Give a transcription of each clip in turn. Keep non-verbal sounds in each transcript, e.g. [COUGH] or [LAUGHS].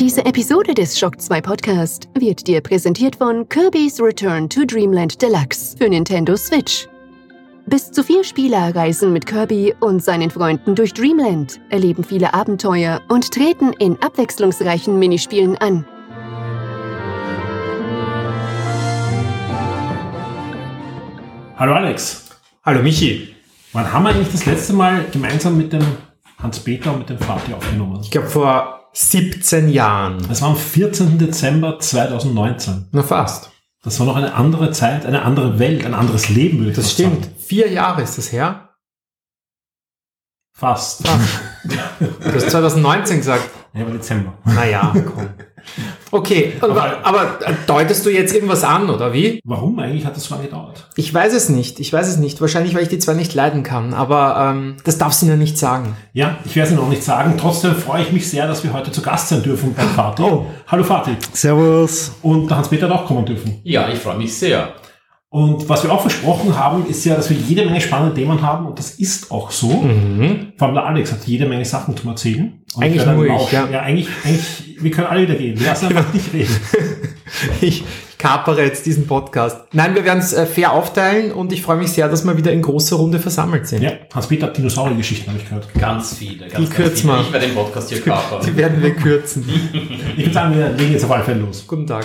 Diese Episode des Shock 2 Podcast wird dir präsentiert von Kirby's Return to Dreamland Deluxe für Nintendo Switch. Bis zu vier Spieler reisen mit Kirby und seinen Freunden durch Dreamland, erleben viele Abenteuer und treten in abwechslungsreichen Minispielen an. Hallo Alex. Hallo Michi. Wann haben wir eigentlich das letzte Mal gemeinsam mit dem Hans-Peter und mit dem Vati aufgenommen? Ich glaube vor 17 Jahren. Das war am 14. Dezember 2019. Na fast. Das war noch eine andere Zeit, eine andere Welt, ein anderes Leben, würde ich Das fast stimmt. sagen. Vier Jahre ist das her. Fast. [LAUGHS] Du hast 2019 gesagt. Ja, aber Dezember. Naja, komm. Okay, Aber- aber, deutest du jetzt irgendwas an, oder wie? Warum eigentlich hat das so lange gedauert? Ich weiß es nicht. Ich weiß es nicht. Wahrscheinlich, weil ich die zwei nicht leiden kann. Aber ähm, das darfst du mir nicht sagen. Ja, ich werde es Ihnen noch nicht sagen. Trotzdem freue ich mich sehr, dass wir heute zu Gast sein dürfen beim Vati. Oh. Hallo Vati. Servus. Und der Hans-Peter hat auch kommen dürfen. Ja, ich freue mich sehr. Und was wir auch versprochen haben, ist ja, dass wir jede Menge spannende Themen haben und das ist auch so. Mhm. Vor allem der Alex hat jede Menge Sachen zum Erzählen. Und Eigentlich nur ich, lauschen. ja. Ja, eigentlich, eigentlich, wir können alle wieder gehen. Wir lassen einfach [LAUGHS] dich reden. Ich kapere jetzt diesen Podcast. Nein, wir werden es äh, fair aufteilen und ich freue mich sehr, dass wir wieder in großer Runde versammelt sind. Ja, Hans-Peter hat Dinosaurier-Geschichten, habe ich gehört. Ganz viele. Ganz, Die ganz kürzen viele. wir. Ich werde den Podcast hier kapern. [LAUGHS] Die werden wir kürzen. Ich würde sagen, wir legen jetzt auf alle Fälle los. Guten Tag.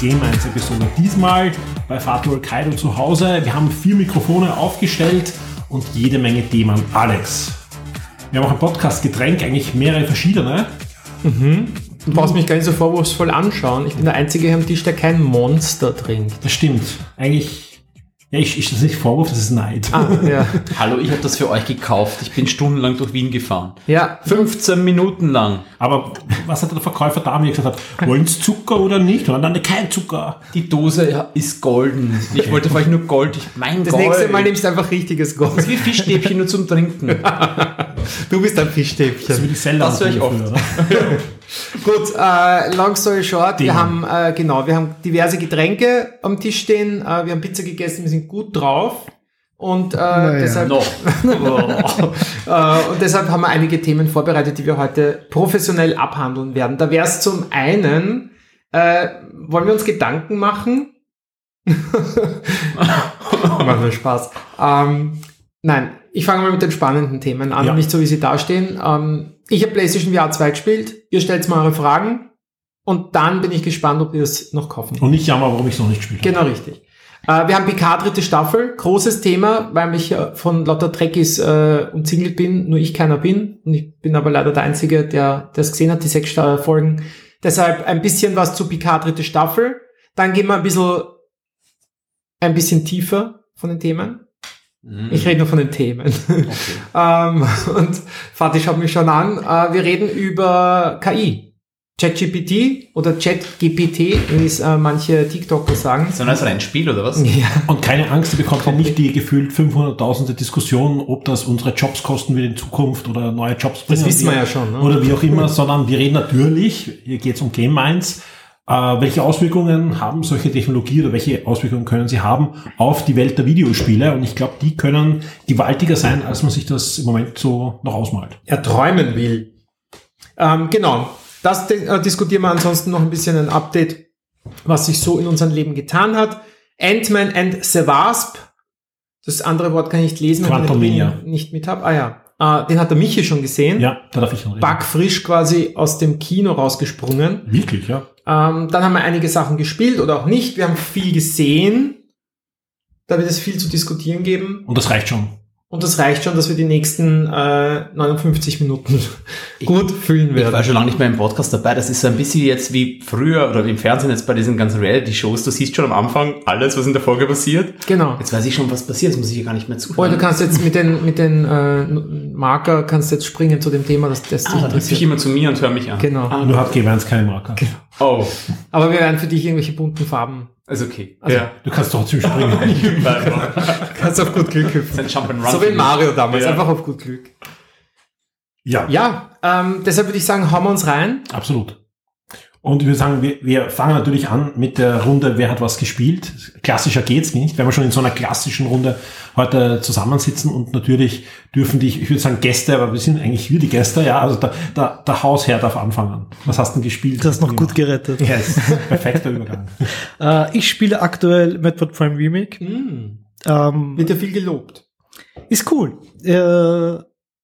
Game 1 Episode. Diesmal bei Fatul Kaido zu Hause. Wir haben vier Mikrofone aufgestellt und jede Menge Themen. Alex, wir haben auch ein Podcast-Getränk, eigentlich mehrere verschiedene. Du brauchst mich gar nicht so vorwurfsvoll anschauen. Ich bin der Einzige hier am Tisch, der kein Monster trinkt. Das stimmt. Eigentlich, ja, ich, ich das ist nicht Vorwurf, das ist Neid. Ah, ja. [LAUGHS] Hallo, ich habe das für euch gekauft. Ich bin stundenlang durch Wien gefahren. Ja, 15 Minuten lang. Aber was hat der Verkäufer da mir gesagt hat? Wollen Sie Zucker oder nicht? Und dann kein Zucker. Die Dose ist golden. Ich wollte vielleicht nur Gold. Ich, mein das Gold. nächste Mal nimmst du einfach richtiges Das ist Gold. wie Fischstäbchen nur zum Trinken. [LAUGHS] Du bist ein Das ist wie Fischstäbchen. die Seller. Das höre ich oft. früher, oder? [LAUGHS] Gut, äh, long story short, wir Themen. haben, äh, genau, wir haben diverse Getränke am Tisch stehen, äh, wir haben Pizza gegessen, wir sind gut drauf. Und, äh, deshalb, Noch. [LAUGHS] äh, und deshalb haben wir einige Themen vorbereitet, die wir heute professionell abhandeln werden. Da wäre es zum einen, äh, wollen wir uns Gedanken machen? [LAUGHS] Machen wir Spaß. Ähm, nein, ich fange mal mit den spannenden Themen an, Ja. nicht so wie sie dastehen. Ähm, ich habe PlayStation VR 2 gespielt, ihr stellt mal eure Fragen und dann bin ich gespannt, ob ihr es noch kaufen Und nicht jammer, warum ich es noch nicht spiele. Genau richtig. Äh, wir haben Picard dritte Staffel, großes Thema, weil ich äh, von lauter Trekkies äh, umzingelt bin, nur ich keiner bin. Und ich bin aber leider der Einzige, der das gesehen hat, die sechs Sta- Folgen. Deshalb ein bisschen was zu Picard dritte Staffel. Dann gehen wir ein bisschen, ein bisschen tiefer von den Themen. Mhm. Ich rede nur von den Themen. [LAUGHS] ähm, und Fatih schaut mich schon an. Äh, wir reden über KI. ChatGPT oder ChatGPT, wie es äh, manche TikToker sagen. So ein Rennspiel oder was? Ja, Und keine Angst, ihr bekommt ja nicht die gefühlt 500.000 Diskussion, ob das unsere Jobs kosten wird in Zukunft oder neue Jobs bringen. Das wissen wir ja schon, ne? Oder wie auch immer, sondern wir reden natürlich, hier geht es um Game Minds, äh, welche Auswirkungen haben solche Technologie oder welche Auswirkungen können sie haben auf die Welt der Videospiele? Und ich glaube, die können gewaltiger sein, als man sich das im Moment so noch ausmalt. er träumen will. Ähm, genau, das äh, diskutieren wir ansonsten noch ein bisschen ein Update, was sich so in unserem Leben getan hat. Ant-Man and the Wasp. Das andere Wort kann ich nicht lesen, weil ich den nicht mit habe. Ah ja, äh, den hat der Michi schon gesehen. Ja, da darf ich noch reden. Backfrisch quasi aus dem Kino rausgesprungen. Wirklich, ja. Ähm, dann haben wir einige Sachen gespielt oder auch nicht. Wir haben viel gesehen. Da wird es viel zu diskutieren geben. Und das reicht schon. Und das reicht schon, dass wir die nächsten äh, 59 Minuten gut füllen Ich werden. war schon lange nicht mehr im Podcast dabei. Das ist so ein bisschen jetzt wie früher oder wie im Fernsehen jetzt bei diesen ganzen Reality-Shows. Du siehst schon am Anfang alles, was in der Folge passiert. Genau. Jetzt weiß ich schon, was passiert. Jetzt muss ich ja gar nicht mehr Oh, zuhören. du kannst jetzt mit den, mit den äh, Marker kannst jetzt springen zu dem Thema, das, das dich ah, dann hüpfe ich interessiert. immer zu mir und höre mich an. Genau. Ah, Nur hat G1 keine Marker. Oh, Aber wir werden für dich irgendwelche bunten Farben. ist okay. Also- ja. Du kannst trotzdem springen. [LAUGHS] Kannst auf gut Glück hüpfen. So wie Mario damals, Ja. einfach auf gut Glück. ja, Ja, ähm, deshalb würde ich sagen, hauen wir uns rein. absolut. Und ich würde sagen, wir, wir fangen natürlich an mit der Runde, wer hat was gespielt. Klassischer geht's nicht, wenn wir schon in so einer klassischen Runde heute zusammensitzen und natürlich dürfen die, ich würde sagen Gäste, aber wir sind eigentlich wir die Gäste, ja, also der, der, der Hausherr darf anfangen. Was hast du denn gespielt? Du hast noch gut gerettet. Yes, [LAUGHS] perfekter Übergang. [LAUGHS] Äh, ich spiele aktuell Metroid Prime Remake. Mm, Ähm, wird ja viel gelobt. ist cool. Äh,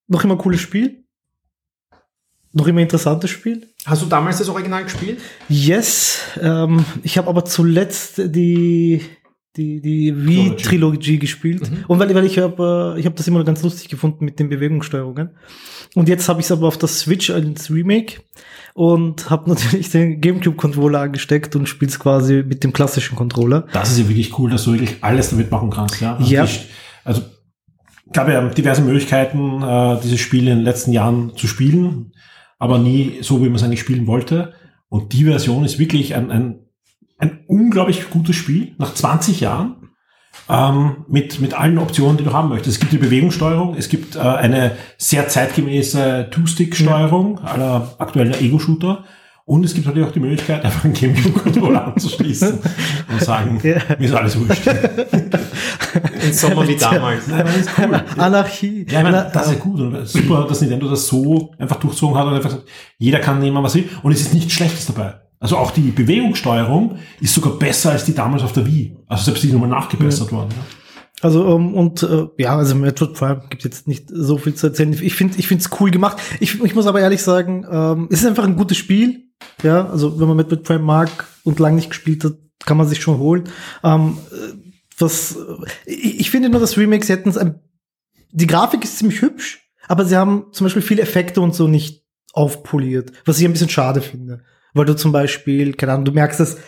noch immer ein cooles Spiel. Noch immer interessantes Spiel. Hast du damals das Original gespielt? Yes. Ähm, ich habe aber zuletzt die die die Wii-Trilogie gespielt und weil, weil ich habe äh, ich habe das immer ganz lustig gefunden mit den Bewegungssteuerungen und jetzt habe ich es aber auf der Switch als Remake und habe [LAUGHS] natürlich den GameCube-Controller angesteckt und spiele es quasi mit dem klassischen Controller. Das ist ja wirklich cool, dass du wirklich alles damit machen kannst, ja. Also, Ja. die- also gab ja diverse Möglichkeiten, äh, dieses Spiel in den letzten Jahren zu spielen, aber nie so, wie man es eigentlich spielen wollte. Und die Version ist wirklich ein, ein, ein unglaublich gutes Spiel nach 20 Jahren. Ähm, mit, mit allen Optionen, die du haben möchtest. Es gibt die Bewegungssteuerung, es gibt äh, eine sehr zeitgemäße Two-Stick-Steuerung aller aktueller Ego-Shooter und es gibt natürlich auch die Möglichkeit, einfach einen Gamecube-Controller [LAUGHS] anzuschließen und sagen, [LAUGHS] Ja. mir ist alles wurscht. Im Sommer wie damals. Nein, das ist cool. Anarchie. Ja, ich meine, das ist ja gut und super, dass Nintendo das so einfach durchzogen hat und einfach gesagt, jeder kann nehmen, was will. Und es ist nichts Schlechtes dabei. Also auch die Bewegungssteuerung ist sogar besser als die damals auf der Wii. Also selbst die ist nochmal nachgebessert worden. Ja. Also ähm, und äh, ja, also Metroid Prime gibt jetzt nicht so viel zu erzählen. Ich finde, ich finde es cool gemacht. Ich, ich muss aber ehrlich sagen, ähm, es ist einfach ein gutes Spiel. Ja, also wenn man Metroid Prime mag und lange nicht gespielt hat, kann man sich schon holen. Ähm, äh, was ich, ich finde nur, das Remake, sie hätten es die Grafik ist ziemlich hübsch, aber sie haben zum Beispiel viele Effekte und so nicht aufpoliert, was ich ein bisschen schade finde. Weil du zum Beispiel, keine Ahnung, du merkst es,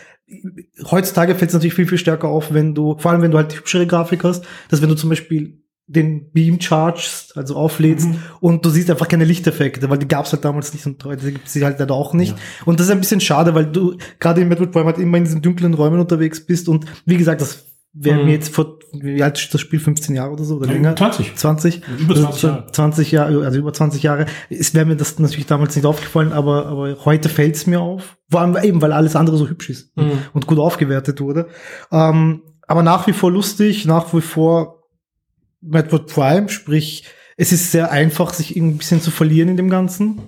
heutzutage fällt es natürlich viel, viel stärker auf, wenn du, vor allem wenn du halt hübschere Grafik hast, dass wenn du zum Beispiel den Beam chargest, also auflädst und du siehst einfach keine Lichteffekte, weil die gab es halt damals nicht und heute gibt es sie halt leider auch nicht. Und das ist ein bisschen schade, weil du gerade in Metroid Prime halt immer in diesen dunklen Räumen unterwegs bist und wie gesagt, das wäre Mhm. mir jetzt vor, wie alt ist das Spiel, 15 Jahre oder so oder länger? 20. 20? Über 20 Also Jahre. 20 Jahre, also über 20 Jahre. Es wäre mir das natürlich damals nicht aufgefallen, aber, aber heute fällt es mir auf. Vor allem eben, weil alles andere so hübsch ist Mhm. und gut aufgewertet wurde. Ähm, aber nach wie vor lustig, nach wie vor Metroid Prime, sprich, es ist sehr einfach, sich irgendwie ein bisschen zu verlieren in dem Ganzen.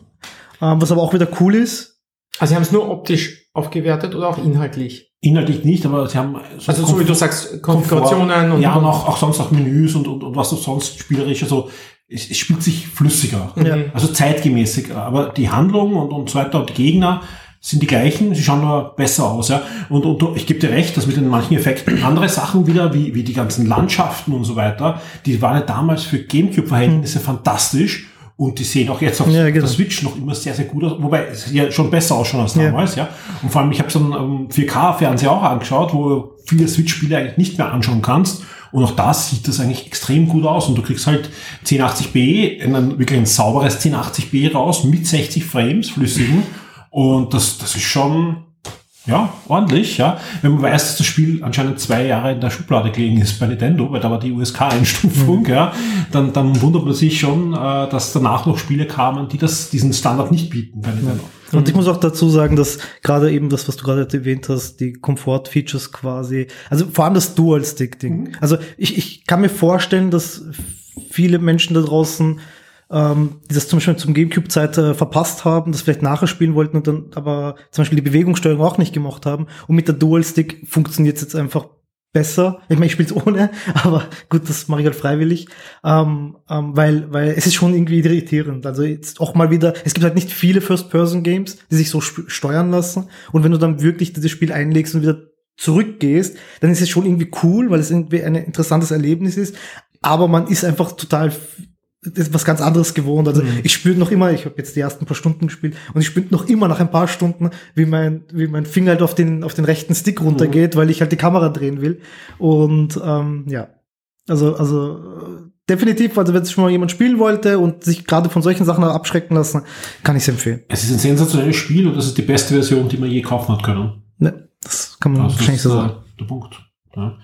Ähm, was aber auch wieder cool ist. Also sie haben es nur optisch aufgewertet oder auch inhaltlich? Inhaltlich nicht, aber sie haben Also so wie du sagst, Konfigurationen und ja, und auch, auch sonst auch Menüs und, und, und was auch sonst spielerisch, also es, es spielt sich flüssiger. Ja. Also zeitgemäßiger. Aber die Handlung und, und so weiter und die Gegner sind die gleichen, sie schauen nur besser aus, ja. Und, und ich gebe dir recht, dass mit den manchen Effekten [CLEARS THROAT] andere Sachen wieder, wie, wie die ganzen Landschaften und so weiter, die waren ja damals für Gamecube-Verhältnisse fantastisch. Und die sehen auch jetzt auf Ja, genau. der Switch noch immer sehr, sehr gut aus. Wobei es ja schon besser ausschauen als Ja. damals, ja. Und vor allem, ich habe so einen ähm, 4K-Fernseher auch angeschaut, wo du viele Switch-Spiele eigentlich nicht mehr anschauen kannst. Und auch da sieht das eigentlich extrem gut aus. Und du kriegst halt 1080p, in ein, wirklich ein sauberes 1080p raus mit 60 Frames flüssigen. Und das, das ist schon, ja, ordentlich, ja. Wenn man weiß, dass das Spiel anscheinend zwei Jahre in der Schublade gelegen ist bei Nintendo, weil da war die USK-Einstufung, ja, dann, dann wundert man sich schon, äh, dass danach noch Spiele kamen, die das, diesen Standard nicht bieten bei Nintendo. Und ich muss auch dazu sagen, dass gerade eben das, was du gerade erwähnt hast, die Komfort-Features quasi, also vor allem das Dual-Stick-Ding. Also ich, ich kann mir vorstellen, dass viele Menschen da draußen, ähm, die das zum Beispiel zum Gamecube-Zeit äh, verpasst haben, das vielleicht nachher spielen wollten und dann aber zum Beispiel die Bewegungssteuerung auch nicht gemacht haben. Und mit der Dual-Stick funktioniert es jetzt einfach besser. Ich meine, ich spiele es [LAUGHS] ohne, aber gut, das mache ich halt freiwillig. Ähm, ähm, weil, weil es ist schon irgendwie irritierend. Also jetzt auch mal wieder, es gibt halt nicht viele First-Person-Games, die sich so steuern lassen. Und wenn du dann wirklich dieses Spiel einlegst und wieder zurückgehst, dann ist es schon irgendwie cool, weil es irgendwie ein interessantes Erlebnis ist. aber man ist einfach total ist was ganz anderes gewohnt. Also Mhm. ich spüre noch immer, ich habe jetzt die ersten paar Stunden gespielt und ich spüre noch immer nach ein paar Stunden, wie mein, wie mein Finger halt auf den, auf den rechten Stick runtergeht, weil ich halt die Kamera drehen will. Und ähm, ja, also, also äh, definitiv, also wenn es schon mal jemand spielen wollte und sich gerade von solchen Sachen abschrecken lassen, kann ich es empfehlen. Es ist ein sensationelles Spiel und das ist die beste Version, die man je kaufen hat können. Ne, das kann man Also wahrscheinlich so der, sagen. der Punkt. Ja.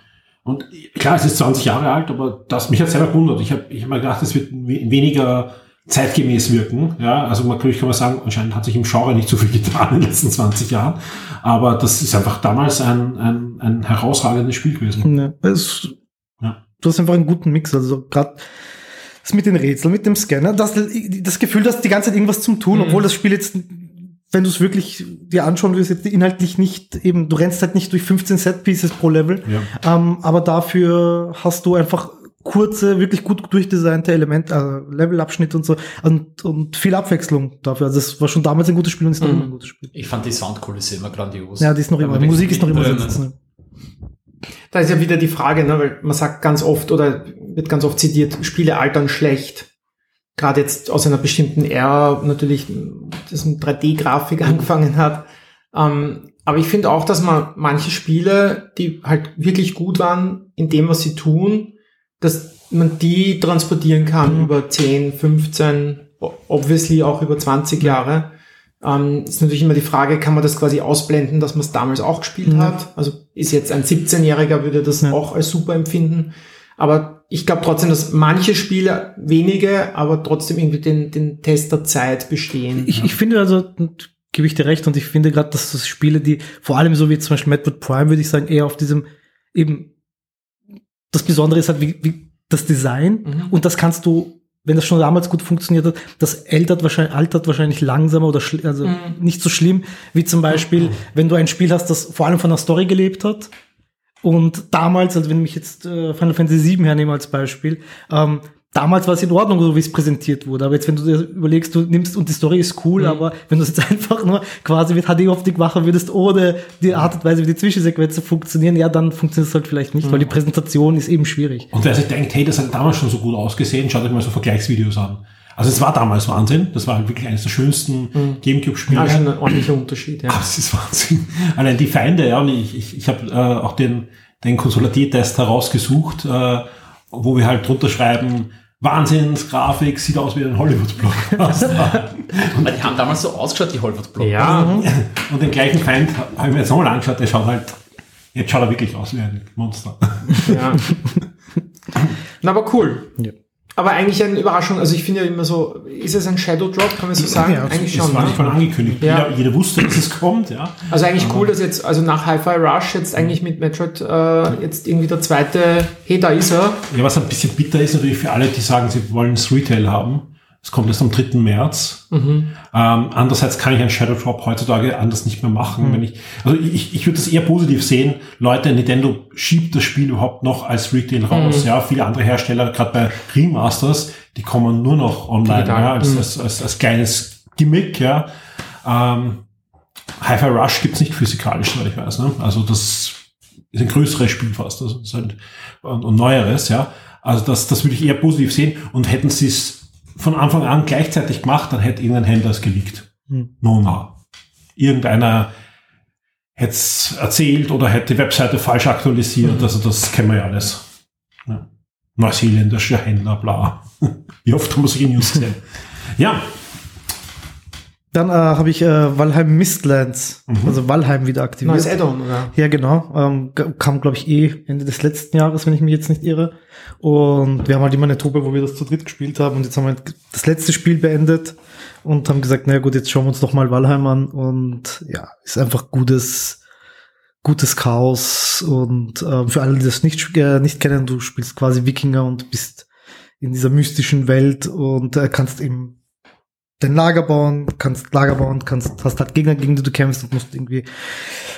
Und klar, es ist 20 Jahre alt, aber das mich hat selber gewundert. Ich habe ich hab mir gedacht, es wird we- weniger zeitgemäß wirken. Ja, also natürlich kann man sagen, anscheinend hat sich im Genre nicht so viel getan in den letzten 20 Jahren. Aber das ist einfach damals ein, ein, ein herausragendes Spiel gewesen. Ne, es, Ja. Du hast einfach einen guten Mix, also gerade das mit den Rätseln, mit dem Scanner, das, das Gefühl, dass die ganze Zeit irgendwas zum tun, obwohl das Spiel jetzt, wenn du es wirklich dir anschauen willst, jetzt inhaltlich nicht eben, du rennst halt nicht durch 15 Set-Pieces pro Level, Ja. ähm, aber dafür hast du einfach kurze, wirklich gut durchdesignte Elemente, äh, Levelabschnitte und so und, und viel Abwechslung dafür. Also es war schon damals ein gutes Spiel und ist noch Mhm. immer ein gutes Spiel. Ich fand die Soundkulisse immer grandios. Ja, die ist noch Da immer, die Musik ist noch immer mittendrin. sitzen. Da ist ja wieder die Frage, ne, weil man sagt ganz oft oder wird ganz oft zitiert, Spiele altern schlecht. Gerade jetzt aus einer bestimmten Ära natürlich, mit 3D-Grafik [LAUGHS] angefangen hat. Ähm, aber ich finde auch, dass man manche Spiele, die halt wirklich gut waren in dem, was sie tun, dass man die transportieren kann Mhm. über 10, 15, o- obviously auch über 20 Jahre. Ähm, ist natürlich immer die Frage, kann man das quasi ausblenden, dass man es damals auch gespielt Mhm. hat? Also ist jetzt ein 17-Jähriger, würde das Ja. auch als super empfinden. Aber ich glaube trotzdem, dass manche Spiele, wenige, aber trotzdem irgendwie den, den Test der Zeit bestehen. Ich, ich finde also, gebe ich dir recht, und ich finde gerade, dass das Spiele, die vor allem so wie zum Beispiel Metroid Prime, würde ich sagen, eher auf diesem eben das Besondere ist halt wie, wie das Design Mhm. und das kannst du, wenn das schon damals gut funktioniert hat, das altert wahrscheinlich, altert wahrscheinlich langsamer oder also Mhm. nicht so schlimm, wie zum Beispiel, wenn du ein Spiel hast, das vor allem von der Story gelebt hat. Und damals, also wenn ich jetzt äh, Final Fantasy VII hernehme als Beispiel, ähm, damals war es in Ordnung, so wie es präsentiert wurde. Aber jetzt, wenn du dir überlegst, du nimmst und die Story ist cool, Mhm. aber wenn du es jetzt [LAUGHS] einfach nur quasi mit HD-Optik machen würdest, ohne die Art und Weise, wie die Zwischensequenzen funktionieren, ja, dann funktioniert es halt vielleicht nicht, Mhm. weil die Präsentation ist eben schwierig. Und wer sich denkt, hey, das hat damals schon so gut ausgesehen, schaut euch mal so Vergleichsvideos an. Also es war damals Wahnsinn. Das war halt wirklich eines der schönsten Gamecube-Spiele. Ja, schon ein ordentlicher Unterschied, ja. [LAUGHS] Das ist Wahnsinn. Allein die Feinde, ja, und ich, ich, ich habe äh, auch den, den Konsolatier-Test herausgesucht, äh, wo wir halt drunter schreiben, Wahnsinnsgrafik, sieht aus wie ein Hollywood-Blockbuster. [LAUGHS] Die haben damals so ausgeschaut, die Hollywood-Block. Ja, [LAUGHS] und den gleichen Feind habe ich mir jetzt nochmal angeschaut, der schaut halt, jetzt schaut er wirklich aus wie ein Monster. ja. Na, aber cool. Ja. Aber eigentlich eine Überraschung. Also ich finde ja immer so, ist es ein Shadow Drop, kann man so sagen? Ja, eigentlich Das schon. war Ne? nicht mal angekündigt. Ja. Jeder, jeder wusste, dass es kommt, ja. Also eigentlich cool, dass jetzt, also nach Hi-Fi Rush jetzt eigentlich mit Metroid äh, jetzt irgendwie der zweite, hey, da ist er. Ja, was ein bisschen bitter ist natürlich für alle, die sagen, sie wollen es Retail haben. Es kommt erst am 3. März. Ähm, andererseits kann ich einen Shadow Drop heutzutage anders nicht mehr machen. Wenn ich, also ich, ich würde das eher positiv sehen. Leute, Nintendo schiebt das Spiel überhaupt noch als Retail raus. Ja, viele andere Hersteller, gerade bei Remasters, die kommen nur noch online, Digital. ja, als, Mhm. als, als, als kleines Gimmick. Ja. Ähm, Hi-Fi Rush gibt's nicht physikalisch, soweit ich weiß. Ne? Also das ist ein größeres Spiel fast. Also halt, und, und neueres, ja. Also das, das würde ich eher positiv sehen. Und hätten sie es von Anfang an gleichzeitig gemacht, dann hätte irgendein Händler es geleakt. Hm. No, no. Irgendeiner hätte es erzählt oder hätte die Webseite falsch aktualisiert. Also das kennen wir ja alles. Ja. Neuseeländischer Händler, bla. [LAUGHS] Wie oft haben wir solche News gesehen? [LAUGHS] Ja, Dann äh, habe ich äh, Valheim Mistlands, also Valheim wieder aktiviert. Neues Add-on, oder? Ja, genau. Ähm, kam, glaube ich, eh Ende des letzten Jahres, wenn ich mich jetzt nicht irre. Und wir haben halt immer eine Truppe, wo wir das zu dritt gespielt haben. Und jetzt haben wir das letzte Spiel beendet und haben gesagt, naja gut, jetzt schauen wir uns doch mal Valheim an. Und ja, ist einfach gutes, gutes Chaos. Und ähm, für alle, die das nicht, äh, nicht kennen, du spielst quasi Wikinger und bist in dieser mystischen Welt und äh, kannst eben dein Lager bauen, kannst Lager bauen, kannst, hast halt Gegner, gegen die du kämpfst und musst irgendwie,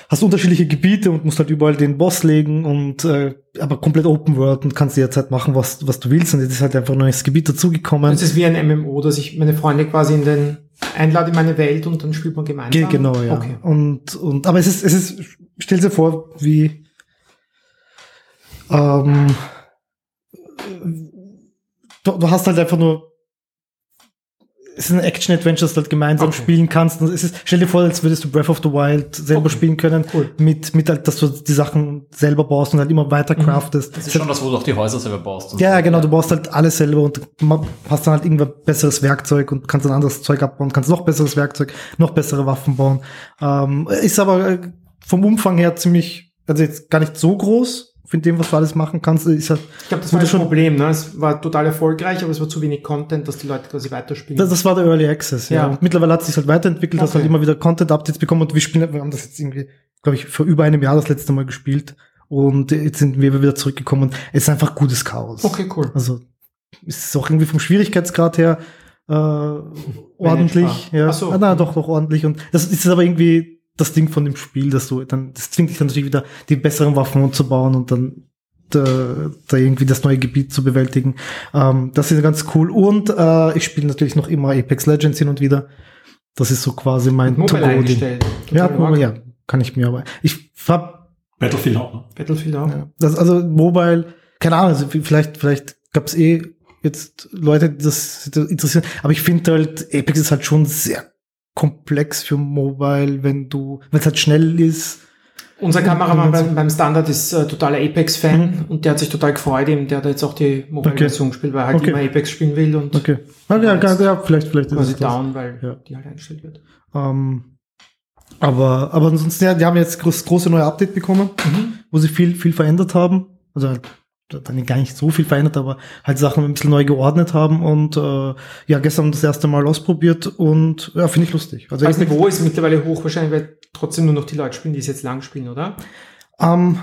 hast unterschiedliche Gebiete und musst halt überall den Boss legen und, äh, aber komplett Open World und kannst jederzeit machen, was, was du willst und jetzt ist halt einfach ein neues Gebiet dazugekommen. Das ist wie ein MMO, dass ich meine Freunde quasi in den einlade in meine Welt und dann spielt man gemeinsam. Ge- Genau, ja. Okay. Und, und, aber es ist, es ist, stell dir vor, wie, ähm, du, du hast halt einfach nur es ist ein Action-Adventure, das du halt gemeinsam Okay. spielen kannst. Und es ist, stell dir vor, als würdest du Breath of the Wild selber Okay. spielen können, Cool. mit, mit halt, dass du die Sachen selber baust und halt immer weiter Mhm. craftest. Das ist schon das, wo du auch die Häuser selber baust. Ja, so. genau, du baust halt alles selber und hast dann halt irgendwann besseres Werkzeug und kannst ein anderes Zeug abbauen, kannst noch besseres Werkzeug, noch bessere Waffen bauen. Ähm, ist aber äh, vom Umfang her ziemlich, also jetzt gar nicht so groß, von dem, was du alles machen kannst, ist halt, Ich glaube, das war das schon- Problem. Ne? Es war total erfolgreich, aber es war zu wenig Content, dass die Leute quasi weiterspielen. das, das war der Early Access, ja. Ja. Und mittlerweile hat sich halt weiterentwickelt, hast Okay. halt immer wieder Content-Updates bekommen und wir spielen, wir haben das jetzt irgendwie, glaube ich, vor über einem Jahr das letzte Mal gespielt und jetzt sind wir wieder zurückgekommen und es ist einfach gutes Chaos. okay, cool. Also es ist auch irgendwie vom Schwierigkeitsgrad her äh, ordentlich. Ja. Ach so. Ah, na, doch, doch ordentlich. Und das ist aber irgendwie das Ding von dem Spiel, dass du dann, das zwingt dich dann natürlich wieder, die besseren Waffen umzubauen und dann da, da irgendwie das neue Gebiet zu bewältigen. Ähm, das ist ganz cool. Und äh, ich spiele natürlich noch immer Apex Legends hin und wieder. Das ist so quasi mein Mobile. Ja, Mobile, ja, kann ich mir aber. Ich hab Battlefield auch. Ne? Battlefield auch. ja. Das, also Mobile, keine Ahnung, also vielleicht, vielleicht gab's eh jetzt Leute, die das interessieren, aber ich finde halt, Apex ist halt schon sehr komplex für Mobile, wenn du, wenn es halt schnell ist. Unser Kameramann beim, beim Standard ist äh, totaler Apex-Fan Mhm. und der hat sich total gefreut, eben, der hat jetzt auch die Mobile-Version gespielt, weil er halt Okay. immer Apex spielen will und Okay. Ja, ja, ja, ja vielleicht, vielleicht quasi es down, weil Ja. die halt eingestellt wird. Ähm, aber, aber ansonsten, ja, die haben jetzt das große neue Update bekommen, wo sie viel, viel verändert haben. Also halt, dann gar nicht so viel verändert, aber halt Sachen ein bisschen neu geordnet haben und äh, ja, gestern das erste Mal ausprobiert und ja, finde ich lustig. Also Das Apex- Niveau ist mittlerweile hoch, wahrscheinlich, weil trotzdem nur noch die Leute spielen, die es jetzt lang spielen, oder? Ähm,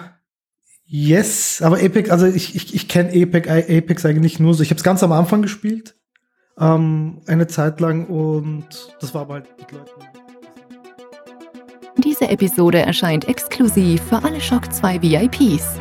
yes, aber Apex, also ich, ich, ich kenne Apex, Apex eigentlich nur so. Ich habe es ganz am Anfang gespielt, ähm, eine Zeit lang und das war aber halt mit Leuten. Diese Episode erscheint exklusiv für alle Shock 2 VIPs.